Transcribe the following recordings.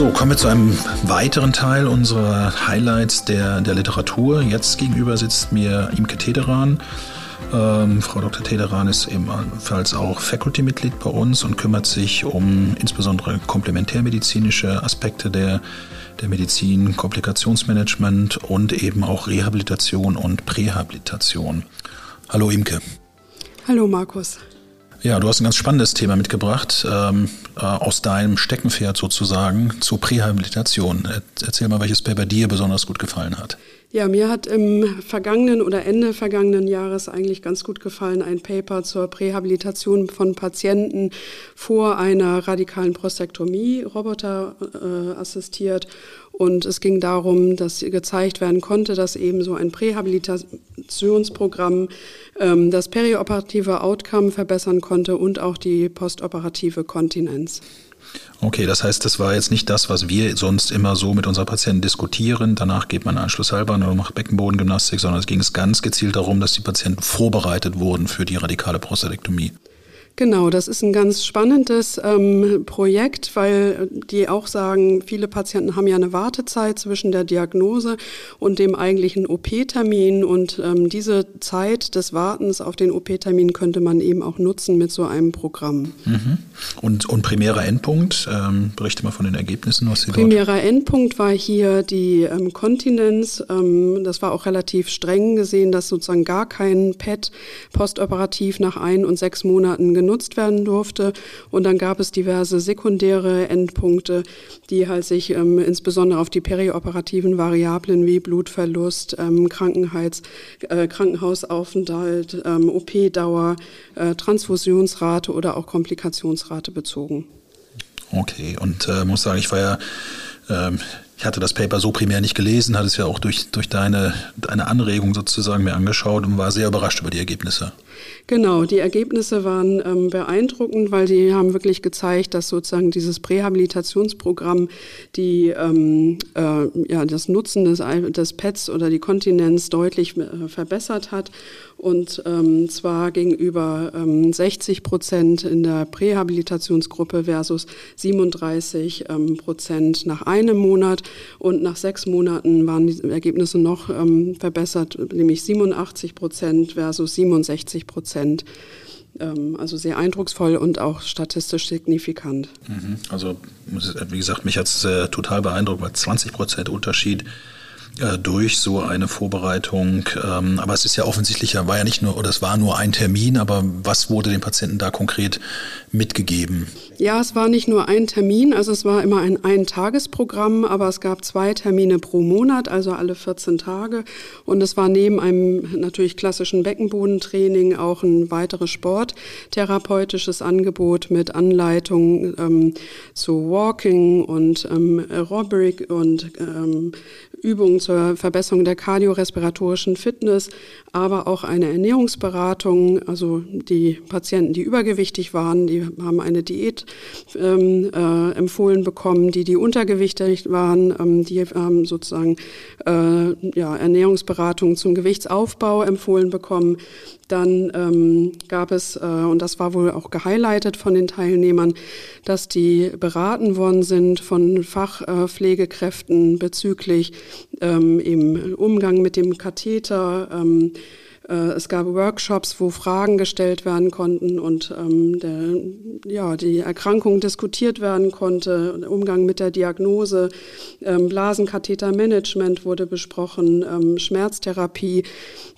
So, kommen wir zu einem weiteren Teil unserer Highlights der, der Literatur. Jetzt gegenüber sitzt mir Imke Tederan. Ähm, Frau Dr. Tederan ist ebenfalls auch Faculty-Mitglied bei uns und kümmert sich um insbesondere komplementärmedizinische Aspekte der, der Medizin, Komplikationsmanagement und eben auch Rehabilitation und Prähabilitation. Hallo Imke. Hallo Markus. Ja, du hast ein ganz spannendes Thema mitgebracht, ähm, äh, aus deinem Steckenpferd sozusagen zur Prähabilitation. Erzähl mal, welches Paper dir besonders gut gefallen hat. Ja, mir hat im vergangenen oder Ende vergangenen Jahres eigentlich ganz gut gefallen ein Paper zur Prähabilitation von Patienten vor einer radikalen Prostektomie, Roboter äh, assistiert. Und es ging darum, dass gezeigt werden konnte, dass eben so ein Prähabilitationsprogramm ähm, das perioperative Outcome verbessern konnte und auch die postoperative Kontinenz. Okay, das heißt, das war jetzt nicht das, was wir sonst immer so mit unseren Patienten diskutieren. Danach geht man Anschlusshalbern oder macht Beckenbodengymnastik, sondern es ging es ganz gezielt darum, dass die Patienten vorbereitet wurden für die radikale Prostatektomie. Genau, das ist ein ganz spannendes ähm, Projekt, weil die auch sagen, viele Patienten haben ja eine Wartezeit zwischen der Diagnose und dem eigentlichen OP-Termin. Und ähm, diese Zeit des Wartens auf den OP-Termin könnte man eben auch nutzen mit so einem Programm. Mhm. Und, und primärer Endpunkt, ähm, berichte mal von den Ergebnissen, was Sie Primärer dort Endpunkt war hier die ähm, Kontinenz. Ähm, das war auch relativ streng gesehen, dass sozusagen gar kein PET postoperativ nach ein und sechs Monaten genutzt genutzt werden durfte. Und dann gab es diverse sekundäre Endpunkte, die halt sich ähm, insbesondere auf die perioperativen Variablen wie Blutverlust, ähm, Krankenheits, äh, Krankenhausaufenthalt, ähm, OP-Dauer, äh, Transfusionsrate oder auch Komplikationsrate bezogen. Okay, und äh, muss sagen, ich war ja ähm, ich hatte das Paper so primär nicht gelesen, hatte es ja auch durch, durch deine, deine Anregung sozusagen mir angeschaut und war sehr überrascht über die Ergebnisse. Genau, die Ergebnisse waren ähm, beeindruckend, weil die haben wirklich gezeigt, dass sozusagen dieses Prähabilitationsprogramm die, ähm, äh, ja, das Nutzen des, des PETs oder die Kontinenz deutlich äh, verbessert hat. Und ähm, zwar gegenüber 60 ähm, Prozent in der Prähabilitationsgruppe versus 37 ähm, Prozent nach einem Monat. Und nach sechs Monaten waren die Ergebnisse noch ähm, verbessert, nämlich 87 Prozent versus 67 Prozent. Ähm, also sehr eindrucksvoll und auch statistisch signifikant. Mhm. Also, wie gesagt, mich hat es äh, total beeindruckt, weil 20 Prozent Unterschied durch so eine Vorbereitung. Ähm, aber es ist ja offensichtlich, war ja nicht nur, oder es war nur ein Termin, aber was wurde den Patienten da konkret mitgegeben? Ja, es war nicht nur ein Termin, also es war immer ein Eintagesprogramm, aber es gab zwei Termine pro Monat, also alle 14 Tage. Und es war neben einem natürlich klassischen Beckenbodentraining auch ein weiteres sporttherapeutisches Angebot mit Anleitung ähm, zu Walking und ähm, Aerobic und ähm, Übungen zur Verbesserung der kardiorespiratorischen Fitness, aber auch eine Ernährungsberatung. Also die Patienten, die übergewichtig waren, die haben eine Diät ähm, äh, empfohlen bekommen. Die, die untergewichtig waren, ähm, die haben sozusagen äh, ja, Ernährungsberatung zum Gewichtsaufbau empfohlen bekommen. Dann ähm, gab es, äh, und das war wohl auch gehighlightet von den Teilnehmern, dass die beraten worden sind von Fachpflegekräften bezüglich ähm, im Umgang mit dem Katheter, ähm, äh, es gab Workshops, wo Fragen gestellt werden konnten und ähm, der, ja, die Erkrankung diskutiert werden konnte, der Umgang mit der Diagnose, ähm, Blasenkathetermanagement wurde besprochen, ähm, Schmerztherapie,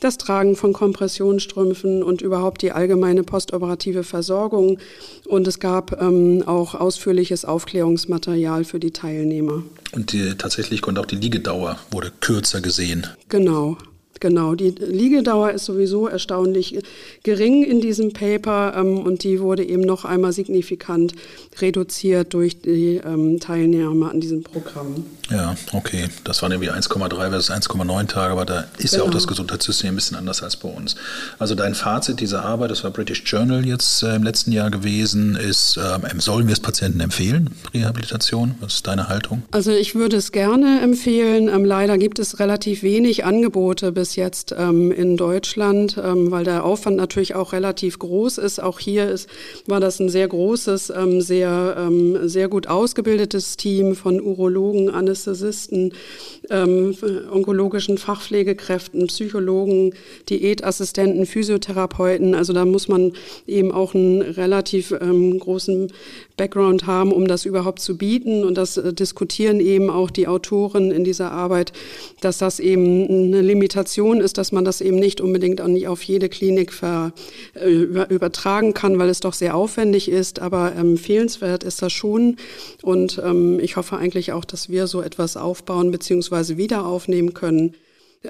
das Tragen von Kompressionsstrümpfen und überhaupt die allgemeine postoperative Versorgung. Und es gab ähm, auch ausführliches Aufklärungsmaterial für die Teilnehmer. Und die, tatsächlich konnte auch die Liegedauer wurde kürzer gesehen. Genau. Genau, die Liegedauer ist sowieso erstaunlich gering in diesem Paper ähm, und die wurde eben noch einmal signifikant reduziert durch die ähm, Teilnehmer an diesem Programm. Ja, okay. Das waren irgendwie 1,3 versus 1,9 Tage, aber da ist genau. ja auch genau. das Gesundheitssystem ein bisschen anders als bei uns. Also dein Fazit dieser Arbeit, das war British Journal jetzt äh, im letzten Jahr gewesen, ist, äh, sollen wir es Patienten empfehlen, Rehabilitation? Was ist deine Haltung? Also ich würde es gerne empfehlen. Ähm, leider gibt es relativ wenig Angebote bis bis jetzt ähm, in Deutschland, ähm, weil der Aufwand natürlich auch relativ groß ist. Auch hier ist, war das ein sehr großes, ähm, sehr, ähm, sehr gut ausgebildetes Team von Urologen, Anästhesisten, ähm, onkologischen Fachpflegekräften, Psychologen, Diätassistenten, Physiotherapeuten. Also da muss man eben auch einen relativ ähm, großen Background haben, um das überhaupt zu bieten. Und das äh, diskutieren eben auch die Autoren in dieser Arbeit, dass das eben eine Limitation ist, dass man das eben nicht unbedingt auf jede Klinik ver, äh, übertragen kann, weil es doch sehr aufwendig ist. Aber empfehlenswert ist das schon. Und ähm, ich hoffe eigentlich auch, dass wir so etwas aufbauen bzw. wieder aufnehmen können,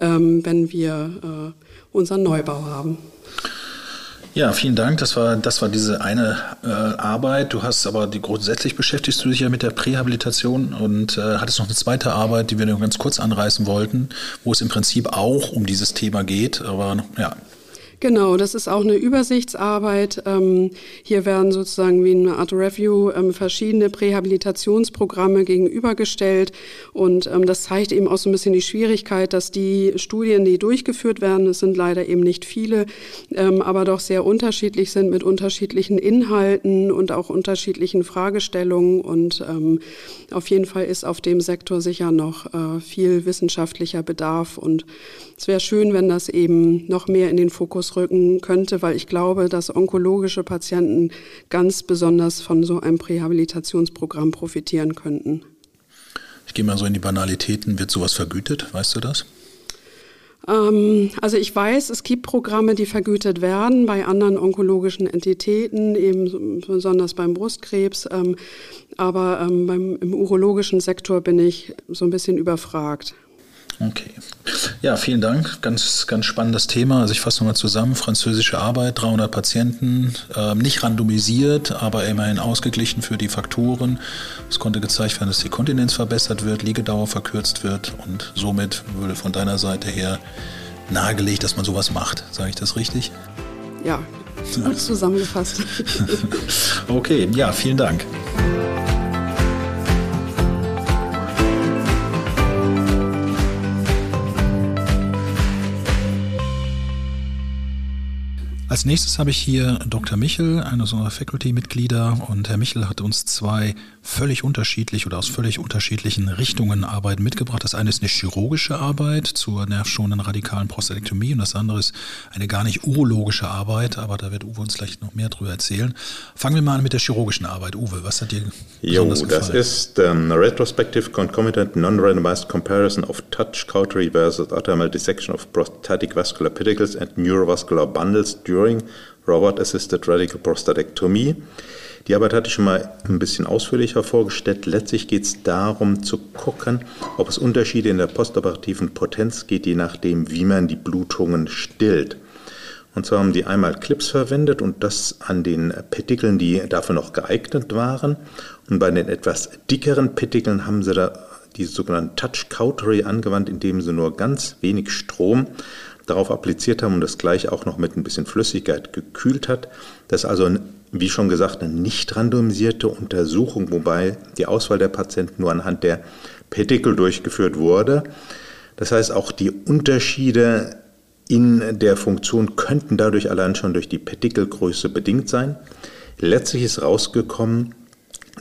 ähm, wenn wir äh, unseren Neubau haben. Ja, vielen Dank. Das war, das war diese eine äh, Arbeit. Du hast aber die grundsätzlich beschäftigst du dich ja mit der Prähabilitation und äh, hattest noch eine zweite Arbeit, die wir nur ganz kurz anreißen wollten, wo es im Prinzip auch um dieses Thema geht. Aber ja, Genau, das ist auch eine Übersichtsarbeit. Ähm, hier werden sozusagen wie eine Art Review ähm, verschiedene Prähabilitationsprogramme gegenübergestellt. Und ähm, das zeigt eben auch so ein bisschen die Schwierigkeit, dass die Studien, die durchgeführt werden, es sind leider eben nicht viele, aber doch sehr unterschiedlich sind mit unterschiedlichen Inhalten und auch unterschiedlichen Fragestellungen. Und auf jeden Fall ist auf dem Sektor sicher noch äh, viel wissenschaftlicher Bedarf. Und es wäre schön, wenn das eben noch mehr in den Fokus rücken könnte, weil ich glaube, dass onkologische Patienten ganz besonders von so einem Prähabilitationsprogramm profitieren könnten. Ich gehe mal so in die Banalitäten. Wird sowas vergütet? Weißt du das? Ähm, also ich weiß, es gibt Programme, die vergütet werden bei anderen onkologischen Entitäten, eben besonders beim Brustkrebs. Ähm, aber ähm, beim, im urologischen Sektor bin ich so ein bisschen überfragt. Okay. Ja, vielen Dank. Ganz, ganz spannendes Thema. Also ich fasse nochmal zusammen. Französische Arbeit, 300 Patienten, äh, nicht randomisiert, aber immerhin ausgeglichen für die Faktoren. Es konnte gezeigt werden, dass die Kontinenz verbessert wird, Liegedauer verkürzt wird und somit würde von deiner Seite her nahegelegt, dass man sowas macht. Sage ich das richtig? Ja, gut zusammengefasst. okay, ja, vielen Dank. Als nächstes habe ich hier Dr. Michel, eines unserer Faculty-Mitglieder. Und Herr Michel hat uns zwei völlig unterschiedlich oder aus völlig unterschiedlichen Richtungen Arbeiten mitgebracht. Das eine ist eine chirurgische Arbeit zur nervschonenden radikalen Prostatektomie und das andere ist eine gar nicht urologische Arbeit, aber da wird Uwe uns vielleicht noch mehr drüber erzählen. Fangen wir mal an mit der chirurgischen Arbeit. Uwe, was hat dir jo, gefallen? Das ist a retrospective concomitant non-randomized comparison of touch cautery versus arterial dissection of prostatic vascular pedicles and neurovascular bundles during during Robot-Assisted Radical Prostatectomy. Die Arbeit hatte ich schon mal ein bisschen ausführlicher vorgestellt. Letztlich geht es darum zu gucken, ob es Unterschiede in der postoperativen Potenz geht, je nachdem, wie man die Blutungen stillt. Und zwar haben die einmal Clips verwendet und das an den Petikeln, die dafür noch geeignet waren. Und bei den etwas dickeren Petikeln haben sie da die sogenannte Touch Cautery angewandt, indem sie nur ganz wenig Strom darauf appliziert haben und das gleich auch noch mit ein bisschen Flüssigkeit gekühlt hat. Das ist also, wie schon gesagt, eine nicht randomisierte Untersuchung, wobei die Auswahl der Patienten nur anhand der Petikel durchgeführt wurde. Das heißt, auch die Unterschiede in der Funktion könnten dadurch allein schon durch die Petikelgröße bedingt sein. Letztlich ist rausgekommen,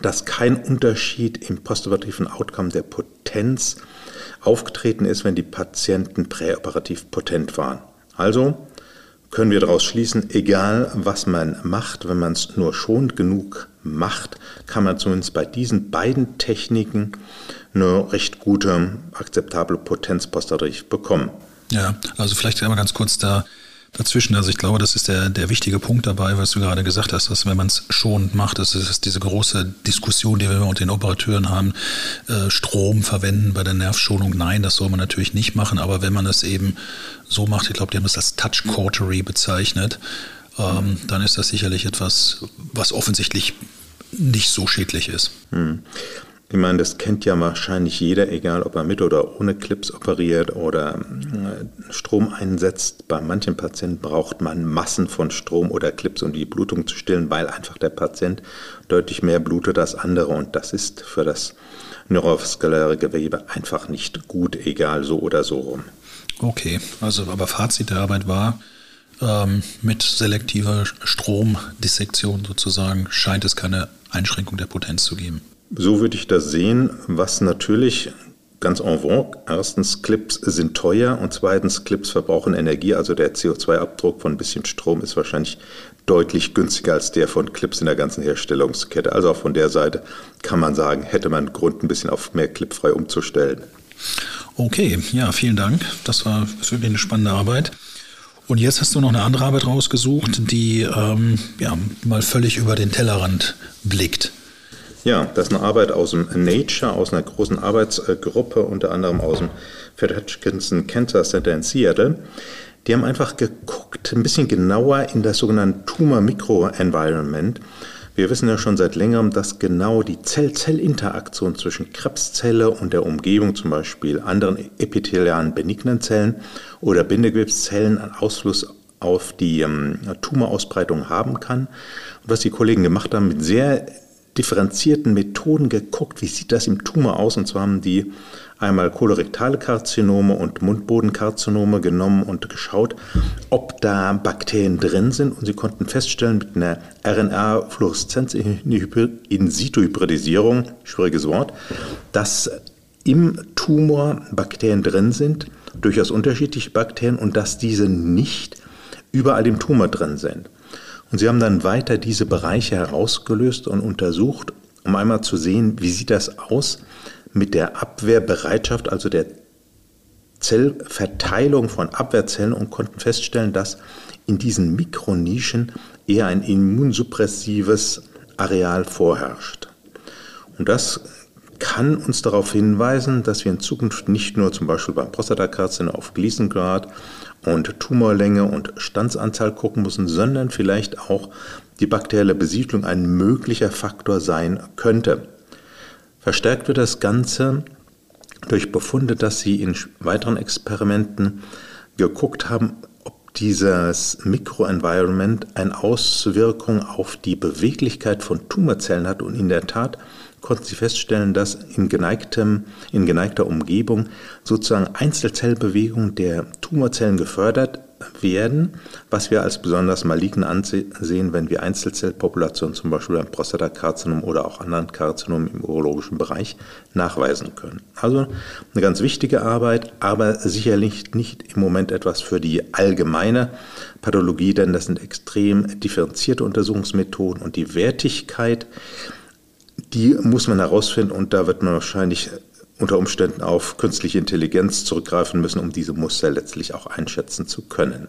dass kein Unterschied im postoperativen Outcome der Potenz aufgetreten ist, wenn die Patienten präoperativ potent waren. Also können wir daraus schließen, egal was man macht, wenn man es nur schonend genug macht, kann man zumindest bei diesen beiden Techniken eine recht gute, akzeptable Potenz postoperativ bekommen. Ja, also vielleicht einmal ganz kurz da dazwischen. Also ich glaube, das ist der, der wichtige Punkt dabei, was du gerade gesagt hast, dass wenn man es schonend macht, das ist diese große Diskussion, die wir immer unter den Operateuren haben, äh, Strom verwenden bei der Nervschonung. Nein, das soll man natürlich nicht machen, aber wenn man es eben so macht, ich glaube, die haben es als Touch Cautery bezeichnet, ähm, dann ist das sicherlich etwas, was offensichtlich nicht so schädlich ist. Hm. Ich meine, das kennt ja wahrscheinlich jeder, egal ob er mit oder ohne Clips operiert oder äh, Strom einsetzt. Bei manchen Patienten braucht man Massen von Strom oder Clips, um die Blutung zu stillen, weil einfach der Patient deutlich mehr blutet als andere. Und das ist für das neurovaskuläre Gewebe einfach nicht gut, egal so oder so rum. Okay, also aber Fazit der Arbeit war, ähm, mit selektiver Stromdissektion sozusagen scheint es keine Einschränkung der Potenz zu geben. So würde ich das sehen, was natürlich ganz en vogue. Erstens, Clips sind teuer und zweitens, Clips verbrauchen Energie. Also der CO2-Abdruck von ein bisschen Strom ist wahrscheinlich deutlich günstiger als der von Clips in der ganzen Herstellungskette. Also auch von der Seite kann man sagen, hätte man Grund, ein bisschen auf mehr clipfrei umzustellen. Okay, ja, vielen Dank. Das war wirklich eine spannende Arbeit. Und jetzt hast du noch eine andere Arbeit rausgesucht, die ähm, ja, mal völlig über den Tellerrand blickt. Ja, das ist eine Arbeit aus dem Nature, aus einer großen Arbeitsgruppe, unter anderem aus dem Fred Hutchinson Cancer Center in Seattle. Die haben einfach geguckt, ein bisschen genauer in das sogenannte Tumor Microenvironment. Wir wissen ja schon seit längerem, dass genau die Zell-Zell-Interaktion zwischen Krebszelle und der Umgebung, zum Beispiel anderen epithelialen benignen Zellen oder Bindegewebszellen, einen Ausfluss auf die ähm, Tumorausbreitung haben kann. Und was die Kollegen gemacht haben, mit sehr differenzierten Methoden geguckt, wie sieht das im Tumor aus. Und zwar haben die einmal kolorektale Karzinome und Mundbodenkarzinome genommen und geschaut, ob da Bakterien drin sind. Und sie konnten feststellen mit einer RNA-Fluoreszenz-In-situ-Hybridisierung, schwieriges Wort, dass im Tumor Bakterien drin sind, durchaus unterschiedliche Bakterien, und dass diese nicht überall im Tumor drin sind. Und sie haben dann weiter diese Bereiche herausgelöst und untersucht, um einmal zu sehen, wie sieht das aus mit der Abwehrbereitschaft, also der Zellverteilung von Abwehrzellen und konnten feststellen, dass in diesen Mikronischen eher ein immunsuppressives Areal vorherrscht. Und das kann uns darauf hinweisen, dass wir in Zukunft nicht nur zum Beispiel beim Prostatakarzinom auf Gleason-Grad und Tumorlänge und Standsanzahl gucken müssen, sondern vielleicht auch die bakterielle Besiedlung ein möglicher Faktor sein könnte. Verstärkt wird das Ganze durch Befunde, dass sie in weiteren Experimenten geguckt haben, ob dieses Mikroenvironment eine Auswirkung auf die Beweglichkeit von Tumorzellen hat. Und in der Tat konnten sie feststellen, dass in, geneigtem, in geneigter Umgebung sozusagen Einzelzellbewegungen der Tumorzellen gefördert werden, was wir als besonders malign ansehen, wenn wir Einzelzellpopulationen zum Beispiel beim Prostatakarzinom oder auch anderen Karzinomen im urologischen Bereich nachweisen können. Also eine ganz wichtige Arbeit, aber sicherlich nicht im Moment etwas für die allgemeine Pathologie, denn das sind extrem differenzierte Untersuchungsmethoden und die Wertigkeit die muss man herausfinden und da wird man wahrscheinlich unter Umständen auf künstliche Intelligenz zurückgreifen müssen, um diese Muster letztlich auch einschätzen zu können.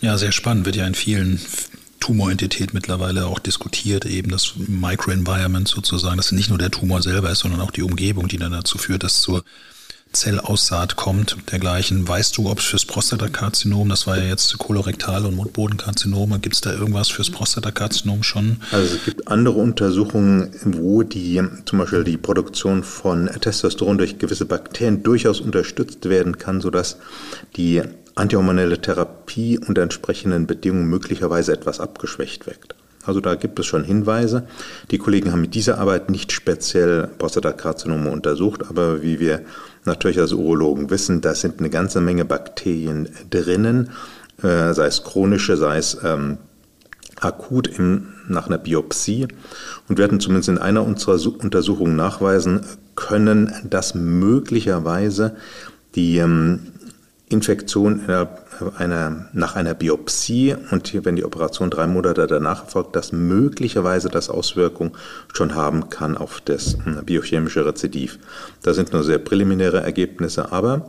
Ja, sehr spannend, wird ja in vielen Tumorentität mittlerweile auch diskutiert, eben das Microenvironment sozusagen, dass nicht nur der Tumor selber ist, sondern auch die Umgebung, die dann dazu führt, dass zur Zellaussaat kommt, dergleichen. Weißt du, ob es fürs Prostatakarzinom, das war ja jetzt kolorektal und Mundbodenkarzinome, gibt es da irgendwas fürs Prostatakarzinom schon? Also es gibt andere Untersuchungen, wo die zum Beispiel die Produktion von Testosteron durch gewisse Bakterien durchaus unterstützt werden kann, sodass die antihormonelle Therapie unter entsprechenden Bedingungen möglicherweise etwas abgeschwächt wirkt. Also da gibt es schon Hinweise. Die Kollegen haben mit dieser Arbeit nicht speziell Prostatakarzinome untersucht, aber wie wir natürlich als Urologen wissen, da sind eine ganze Menge Bakterien drinnen, äh, sei es chronische, sei es ähm, akut im, nach einer Biopsie. Und wir hatten zumindest in einer unserer Untersuchungen nachweisen können, dass möglicherweise die ähm, Infektion einer, nach einer Biopsie und hier, wenn die Operation drei Monate danach erfolgt, dass möglicherweise das Auswirkungen schon haben kann auf das hm, biochemische Rezidiv. Da sind nur sehr präliminäre Ergebnisse, aber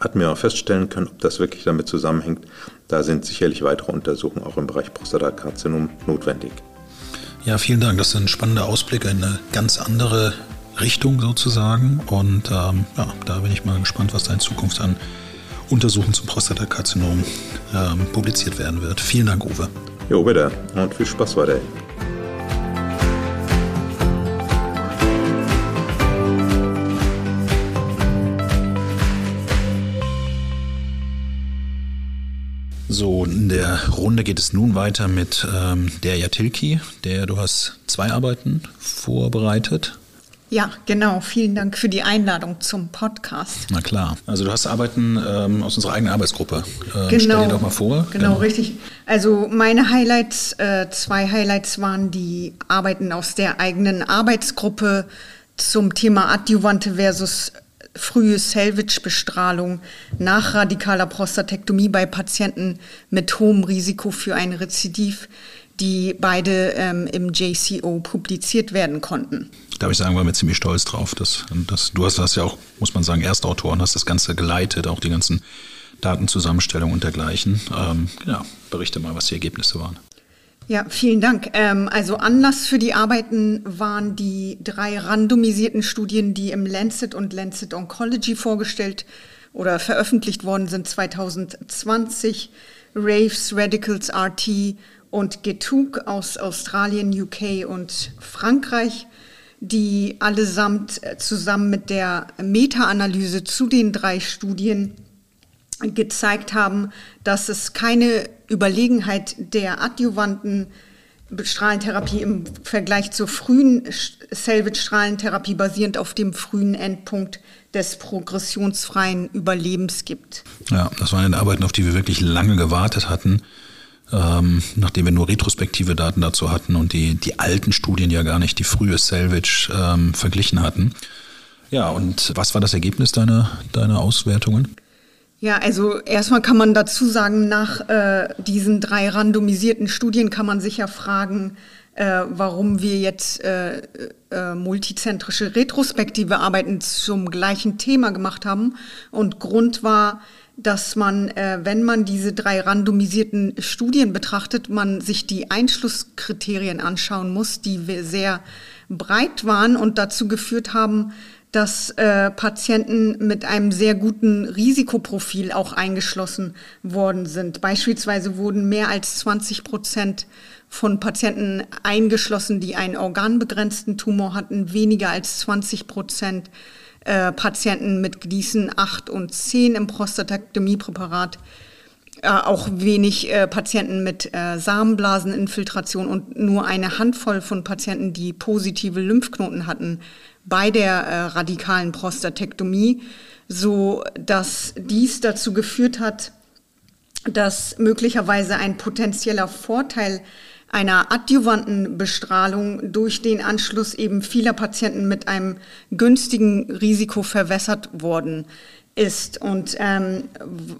hatten wir auch feststellen können, ob das wirklich damit zusammenhängt. Da sind sicherlich weitere Untersuchungen auch im Bereich Prostatakarzinom notwendig. Ja, vielen Dank. Das sind spannende Ausblicke in eine ganz andere Richtung sozusagen. Und ähm, ja, da bin ich mal gespannt, was da in Zukunft an Untersuchungen zum Prostatakarzinom ähm, publiziert werden wird. Vielen Dank, Uwe. Jo, bitte. Und viel Spaß weiterhin. So, in der Runde geht es nun weiter mit ähm, der Jatilki. Der, du hast zwei Arbeiten vorbereitet. Ja, genau. Vielen Dank für die Einladung zum Podcast. Na klar. Also du hast Arbeiten ähm, aus unserer eigenen Arbeitsgruppe. Ähm, genau. Stell dir doch mal vor. Genau, genau. richtig. Also meine Highlights, äh, zwei Highlights waren die Arbeiten aus der eigenen Arbeitsgruppe zum Thema Adjuvante versus frühe Salvage-Bestrahlung nach radikaler Prostatektomie bei Patienten mit hohem Risiko für ein Rezidiv die beide ähm, im JCO publiziert werden konnten. Darf ich sagen, waren wir ziemlich stolz drauf. Dass, dass, du hast das ja auch, muss man sagen, Erstautor und hast das Ganze geleitet, auch die ganzen Datenzusammenstellungen und dergleichen. Ähm, ja, berichte mal, was die Ergebnisse waren. Ja, vielen Dank. Ähm, also Anlass für die Arbeiten waren die drei randomisierten Studien, die im Lancet und Lancet Oncology vorgestellt oder veröffentlicht worden sind 2020. Raves, Radicals RT und Getug aus Australien, UK und Frankreich, die allesamt äh, zusammen mit der Meta-Analyse zu den drei Studien gezeigt haben, dass es keine Überlegenheit der adjuvanten Strahlentherapie im Vergleich zur frühen Salvage-Strahlentherapie basierend auf dem frühen Endpunkt des progressionsfreien Überlebens gibt. Ja, das waren Arbeiten, auf die wir wirklich lange gewartet hatten ähm, nachdem wir nur retrospektive Daten dazu hatten und die, die alten Studien ja gar nicht die frühe Salvage ähm, verglichen hatten. Ja, und was war das Ergebnis deiner, deiner Auswertungen? Ja, also erstmal kann man dazu sagen, nach äh, diesen drei randomisierten Studien kann man sich ja fragen, äh, warum wir jetzt äh, äh, multizentrische retrospektive Arbeiten zum gleichen Thema gemacht haben. Und Grund war, dass man, äh, wenn man diese drei randomisierten Studien betrachtet, man sich die Einschlusskriterien anschauen muss, die sehr breit waren und dazu geführt haben, dass äh, Patienten mit einem sehr guten Risikoprofil auch eingeschlossen worden sind. Beispielsweise wurden mehr als 20 Prozent von Patienten eingeschlossen, die einen organbegrenzten Tumor hatten, weniger als 20 Prozent äh, Patienten mit Gleason 8 und 10 im Prostatektomiepräparat, äh, auch wenig äh, Patienten mit äh, Samenblaseninfiltration und nur eine Handvoll von Patienten, die positive Lymphknoten hatten bei der äh, radikalen Prostatektomie, so dass dies dazu geführt hat, dass möglicherweise ein potenzieller Vorteil einer adjuvanten Bestrahlung durch den Anschluss eben vieler Patienten mit einem günstigen Risiko verwässert worden ist. Und ähm,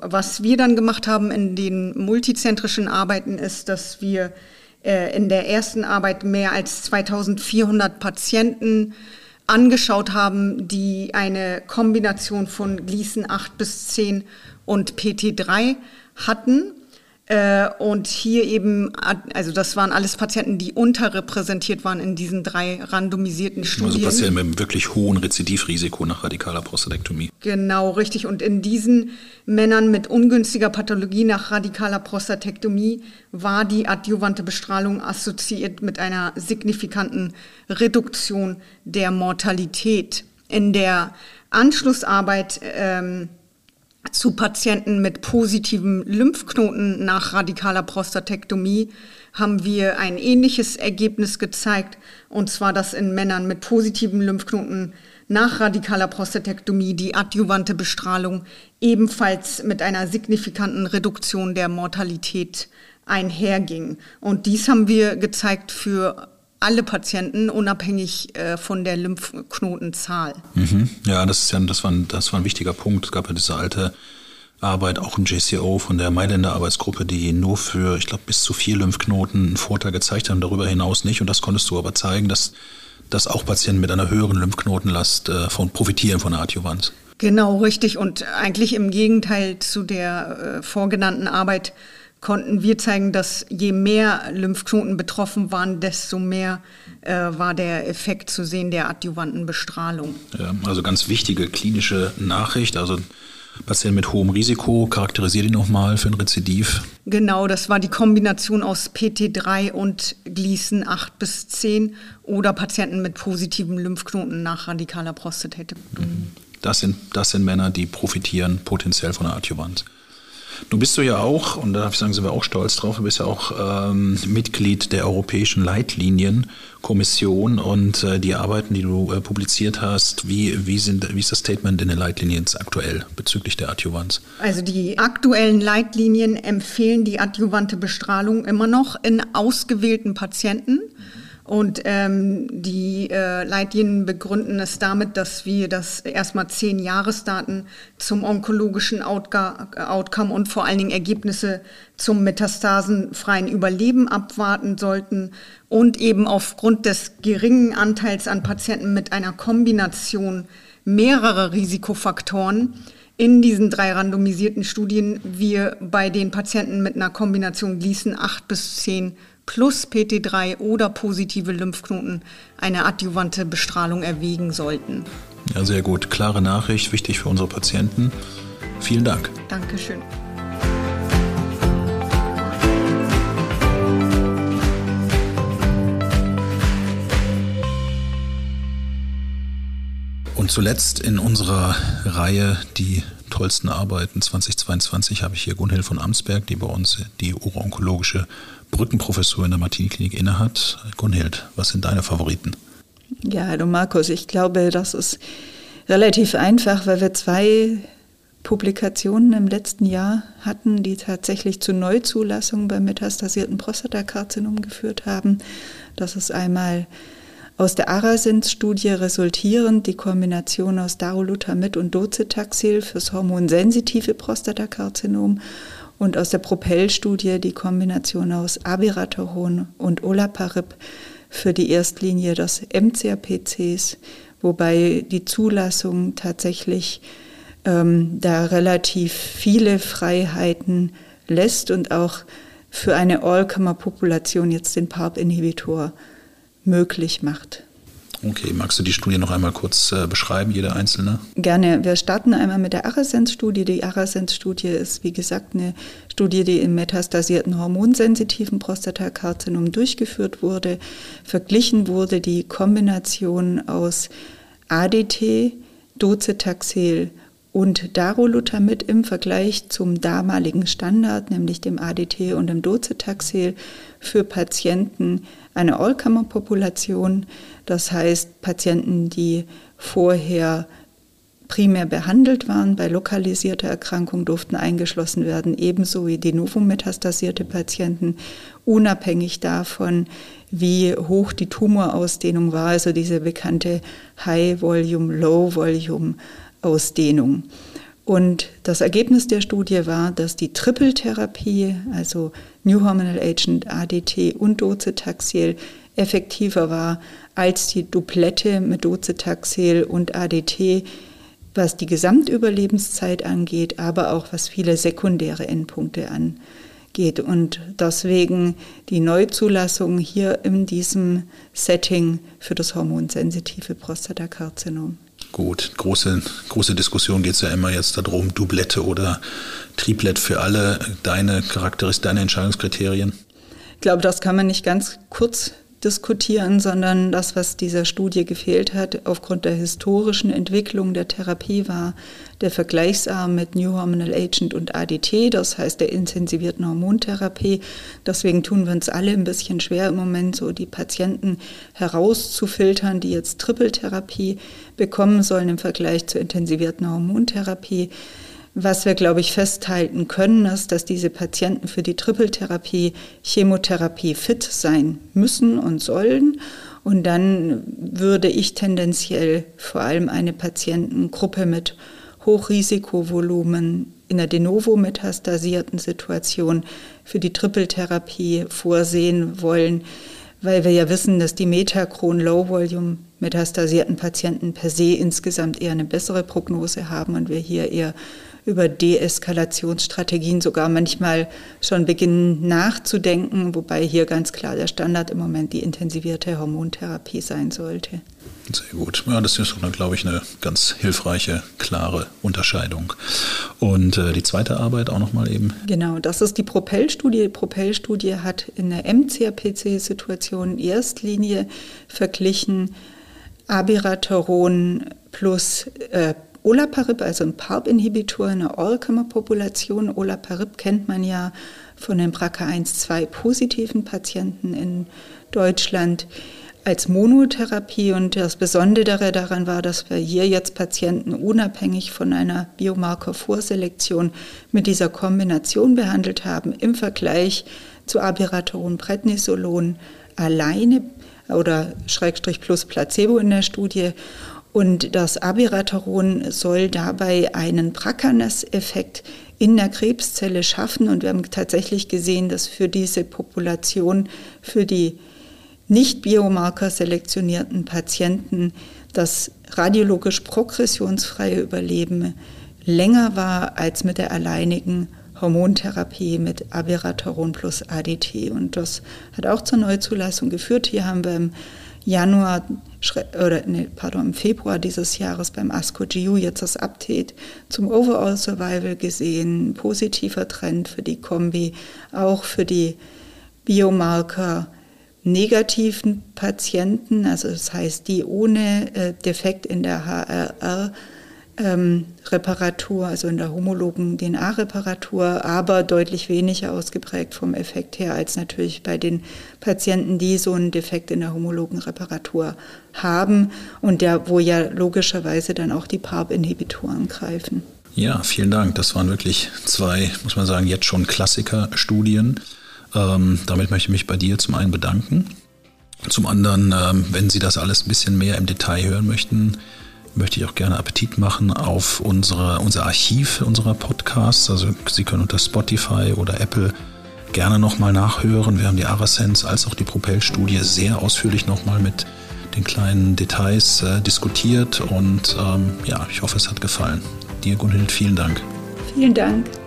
was wir dann gemacht haben in den multizentrischen Arbeiten ist, dass wir äh, in der ersten Arbeit mehr als 2400 Patienten angeschaut haben, die eine Kombination von Gleason 8 bis 10 und PT3 hatten äh, und hier eben, also das waren alles Patienten, die unterrepräsentiert waren in diesen drei randomisierten also Studien. Also Patienten mit einem wirklich hohen Rezidivrisiko nach radikaler Prostatektomie. Genau, richtig. Und in diesen Männern mit ungünstiger Pathologie nach radikaler Prostatektomie war die adjuvante Bestrahlung assoziiert mit einer signifikanten Reduktion der Mortalität. In der Anschlussarbeit ähm, zu Patienten mit positiven Lymphknoten nach radikaler Prostatektomie haben wir ein ähnliches Ergebnis gezeigt, und zwar, dass in Männern mit positiven Lymphknoten nach radikaler Prostatektomie die adjuvante Bestrahlung ebenfalls mit einer signifikanten Reduktion der Mortalität einherging. Und dies haben wir gezeigt für alle Patienten, unabhängig äh, von der Lymphknotenzahl. Mhm. Ja, das ist ja, das war, ein, das war ein wichtiger Punkt. Es gab ja diese alte Arbeit, auch im JCO von der Mailänder Arbeitsgruppe, die nur für, ich glaube, bis zu vier Lymphknoten einen Vorteil gezeigt haben, darüber hinaus nicht. Und das konntest du aber zeigen, dass, dass auch Patienten mit einer höheren Lymphknotenlast äh, von profitieren von der Adjuvanz. Genau, richtig. Und eigentlich im Gegenteil zu der äh, vorgenannten Arbeit konnten wir zeigen, dass je mehr Lymphknoten betroffen waren, desto mehr äh, war der Effekt zu sehen der adjuvanten Bestrahlung. Ja, also ganz wichtige klinische Nachricht. Also Patienten mit hohem Risiko, charakterisiert die nochmal für ein Rezidiv? Genau, das war die Kombination aus PT3 und Gleason 8 bis 10 oder Patienten mit positiven Lymphknoten nach radikaler Prostatektomie. Das sind, das sind Männer, die profitieren potenziell von der Adjuvanz. Du bist du ja auch, und da darf ich sagen, sind wir auch stolz drauf, du bist ja auch ähm, Mitglied der Europäischen Leitlinienkommission und äh, die Arbeiten, die du äh, publiziert hast, wie, wie, sind, wie ist das Statement in den Leitlinien aktuell bezüglich der Adjuvanz? Also die aktuellen Leitlinien empfehlen die adjuvante Bestrahlung immer noch in ausgewählten Patienten. Und ähm, die äh, Leitlinien begründen es damit, dass wir das erstmal zehn Jahresdaten zum onkologischen Outcome und vor allen Dingen Ergebnisse zum metastasenfreien Überleben abwarten sollten und eben aufgrund des geringen Anteils an Patienten mit einer Kombination mehrerer Risikofaktoren in diesen drei randomisierten Studien wir bei den Patienten mit einer Kombination Gleason 8 bis 10 plus PT3 oder positive Lymphknoten eine adjuvante Bestrahlung erwägen sollten. Ja, sehr gut. Klare Nachricht, wichtig für unsere Patienten. Vielen Dank. Dankeschön. Und zuletzt in unserer Reihe die tollsten Arbeiten 2022 habe ich hier Gunhild von Amsberg, die bei uns die uro-onkologische Brückenprofessur in der Martini-Klinik innehat. Gunhild, was sind deine Favoriten? Ja, hallo Markus, ich glaube, das ist relativ einfach, weil wir zwei Publikationen im letzten Jahr hatten, die tatsächlich zu Neuzulassungen beim metastasierten Prostatakarzinom geführt haben. Das ist einmal aus der Arasens-Studie resultierend die Kombination aus Darolutamid und Docetaxel fürs hormonsensitive Prostatakarzinom und aus der Propel-Studie die Kombination aus Abiraterone und Olaparib für die Erstlinie des MCRPCs, wobei die Zulassung tatsächlich ähm, da relativ viele Freiheiten lässt und auch für eine All-Comer-Population jetzt den PARP-Inhibitor möglich macht. Okay, magst du die Studie noch einmal kurz äh, beschreiben, jede einzelne? Gerne. Wir starten einmal mit der Arasens-Studie. Die Arasens-Studie ist, wie gesagt, eine Studie, die im metastasierten hormonsensitiven Prostatakarzinom durchgeführt wurde. Verglichen wurde die Kombination aus ADT, Docetaxel und Darolutamid im Vergleich zum damaligen Standard, nämlich dem ADT und dem Docetaxel, für Patienten eine Allkammerpopulation, das heißt Patienten, die vorher primär behandelt waren. Bei lokalisierter Erkrankung durften eingeschlossen werden, ebenso wie die novum-metastasierte Patienten, unabhängig davon, wie hoch die Tumorausdehnung war, also diese bekannte High-Volume, Low-Volume-Ausdehnung. Und das Ergebnis der Studie war, dass die Trippeltherapie, also New Hormonal Agent, ADT und Docetaxel, effektiver war als die Duplette mit Docetaxel und ADT, was die Gesamtüberlebenszeit angeht, aber auch was viele sekundäre Endpunkte angeht. Und deswegen die Neuzulassung hier in diesem Setting für das hormonsensitive Prostatakarzinom. Gut, große, große Diskussion geht es ja immer jetzt darum, Doublette oder Triplett für alle, deine Charakteristik, deine Entscheidungskriterien? Ich glaube, das kann man nicht ganz kurz diskutieren, sondern das, was dieser Studie gefehlt hat, aufgrund der historischen Entwicklung der Therapie, war der Vergleichsarm mit New Hormonal Agent und ADT, das heißt der intensivierten Hormontherapie. Deswegen tun wir uns alle ein bisschen schwer im Moment, so die Patienten herauszufiltern, die jetzt Trippeltherapie bekommen sollen im Vergleich zur intensivierten Hormontherapie. Was wir, glaube ich, festhalten können, ist, dass diese Patienten für die Trippeltherapie, Chemotherapie fit sein müssen und sollen. Und dann würde ich tendenziell vor allem eine Patientengruppe mit Hochrisikovolumen in der de novo metastasierten Situation für die Trippeltherapie vorsehen wollen, weil wir ja wissen, dass die Metachron Low Volume metastasierten Patienten per se insgesamt eher eine bessere Prognose haben und wir hier eher über Deeskalationsstrategien sogar manchmal schon beginnen nachzudenken, wobei hier ganz klar der Standard im Moment die intensivierte Hormontherapie sein sollte. Sehr gut. Ja, das ist, glaube ich, eine ganz hilfreiche, klare Unterscheidung. Und äh, die zweite Arbeit auch nochmal eben. Genau, das ist die Propel-Studie. Die Propel-Studie hat in der MCRPC-Situation Erstlinie verglichen Abiraterone plus äh, Olaparib, also ein PARP-Inhibitor in der Allkammerpopulation. Olaparib kennt man ja von den BRCA1-2 positiven Patienten in Deutschland als Monotherapie. Und das Besondere daran war, dass wir hier jetzt Patienten unabhängig von einer Biomarker-Vorselektion mit dieser Kombination behandelt haben im Vergleich zu Abiraterone, Prednisolon alleine oder Schrägstrich plus Placebo in der Studie. Und das Abiraterone soll dabei einen Braccanas-Effekt in der Krebszelle schaffen. Und wir haben tatsächlich gesehen, dass für diese Population, für die nicht Biomarker selektionierten Patienten das radiologisch progressionsfreie Überleben länger war als mit der alleinigen Hormontherapie mit Abiraterone plus ADT. Und das hat auch zur Neuzulassung geführt. Hier haben wir im Januar oder nee, pardon, im Februar dieses Jahres beim ASCO-GU jetzt das Update zum Overall Survival gesehen. Positiver Trend für die Kombi, auch für die Biomarker negativen Patienten, also das heißt die ohne äh, Defekt in der HRR ähm, Reparatur, also in der homologen DNA-Reparatur, aber deutlich weniger ausgeprägt vom Effekt her als natürlich bei den Patienten, die so einen Defekt in der homologen Reparatur haben und der, wo ja logischerweise dann auch die PARP-Inhibitoren greifen. Ja, vielen Dank. Das waren wirklich zwei, muss man sagen, jetzt schon Klassiker-Studien. Ähm, damit möchte ich mich bei dir zum einen bedanken. Zum anderen, ähm, wenn Sie das alles ein bisschen mehr im Detail hören möchten, möchte ich auch gerne Appetit machen auf unsere, unser Archiv unserer Podcasts. Also Sie können unter Spotify oder Apple gerne nochmal nachhören. Wir haben die Arasense als auch die Propel-Studie sehr ausführlich nochmal mit den kleinen Details äh, diskutiert und ähm, ja, ich hoffe, es hat gefallen. Dir, Gunhild, vielen Dank. Vielen Dank.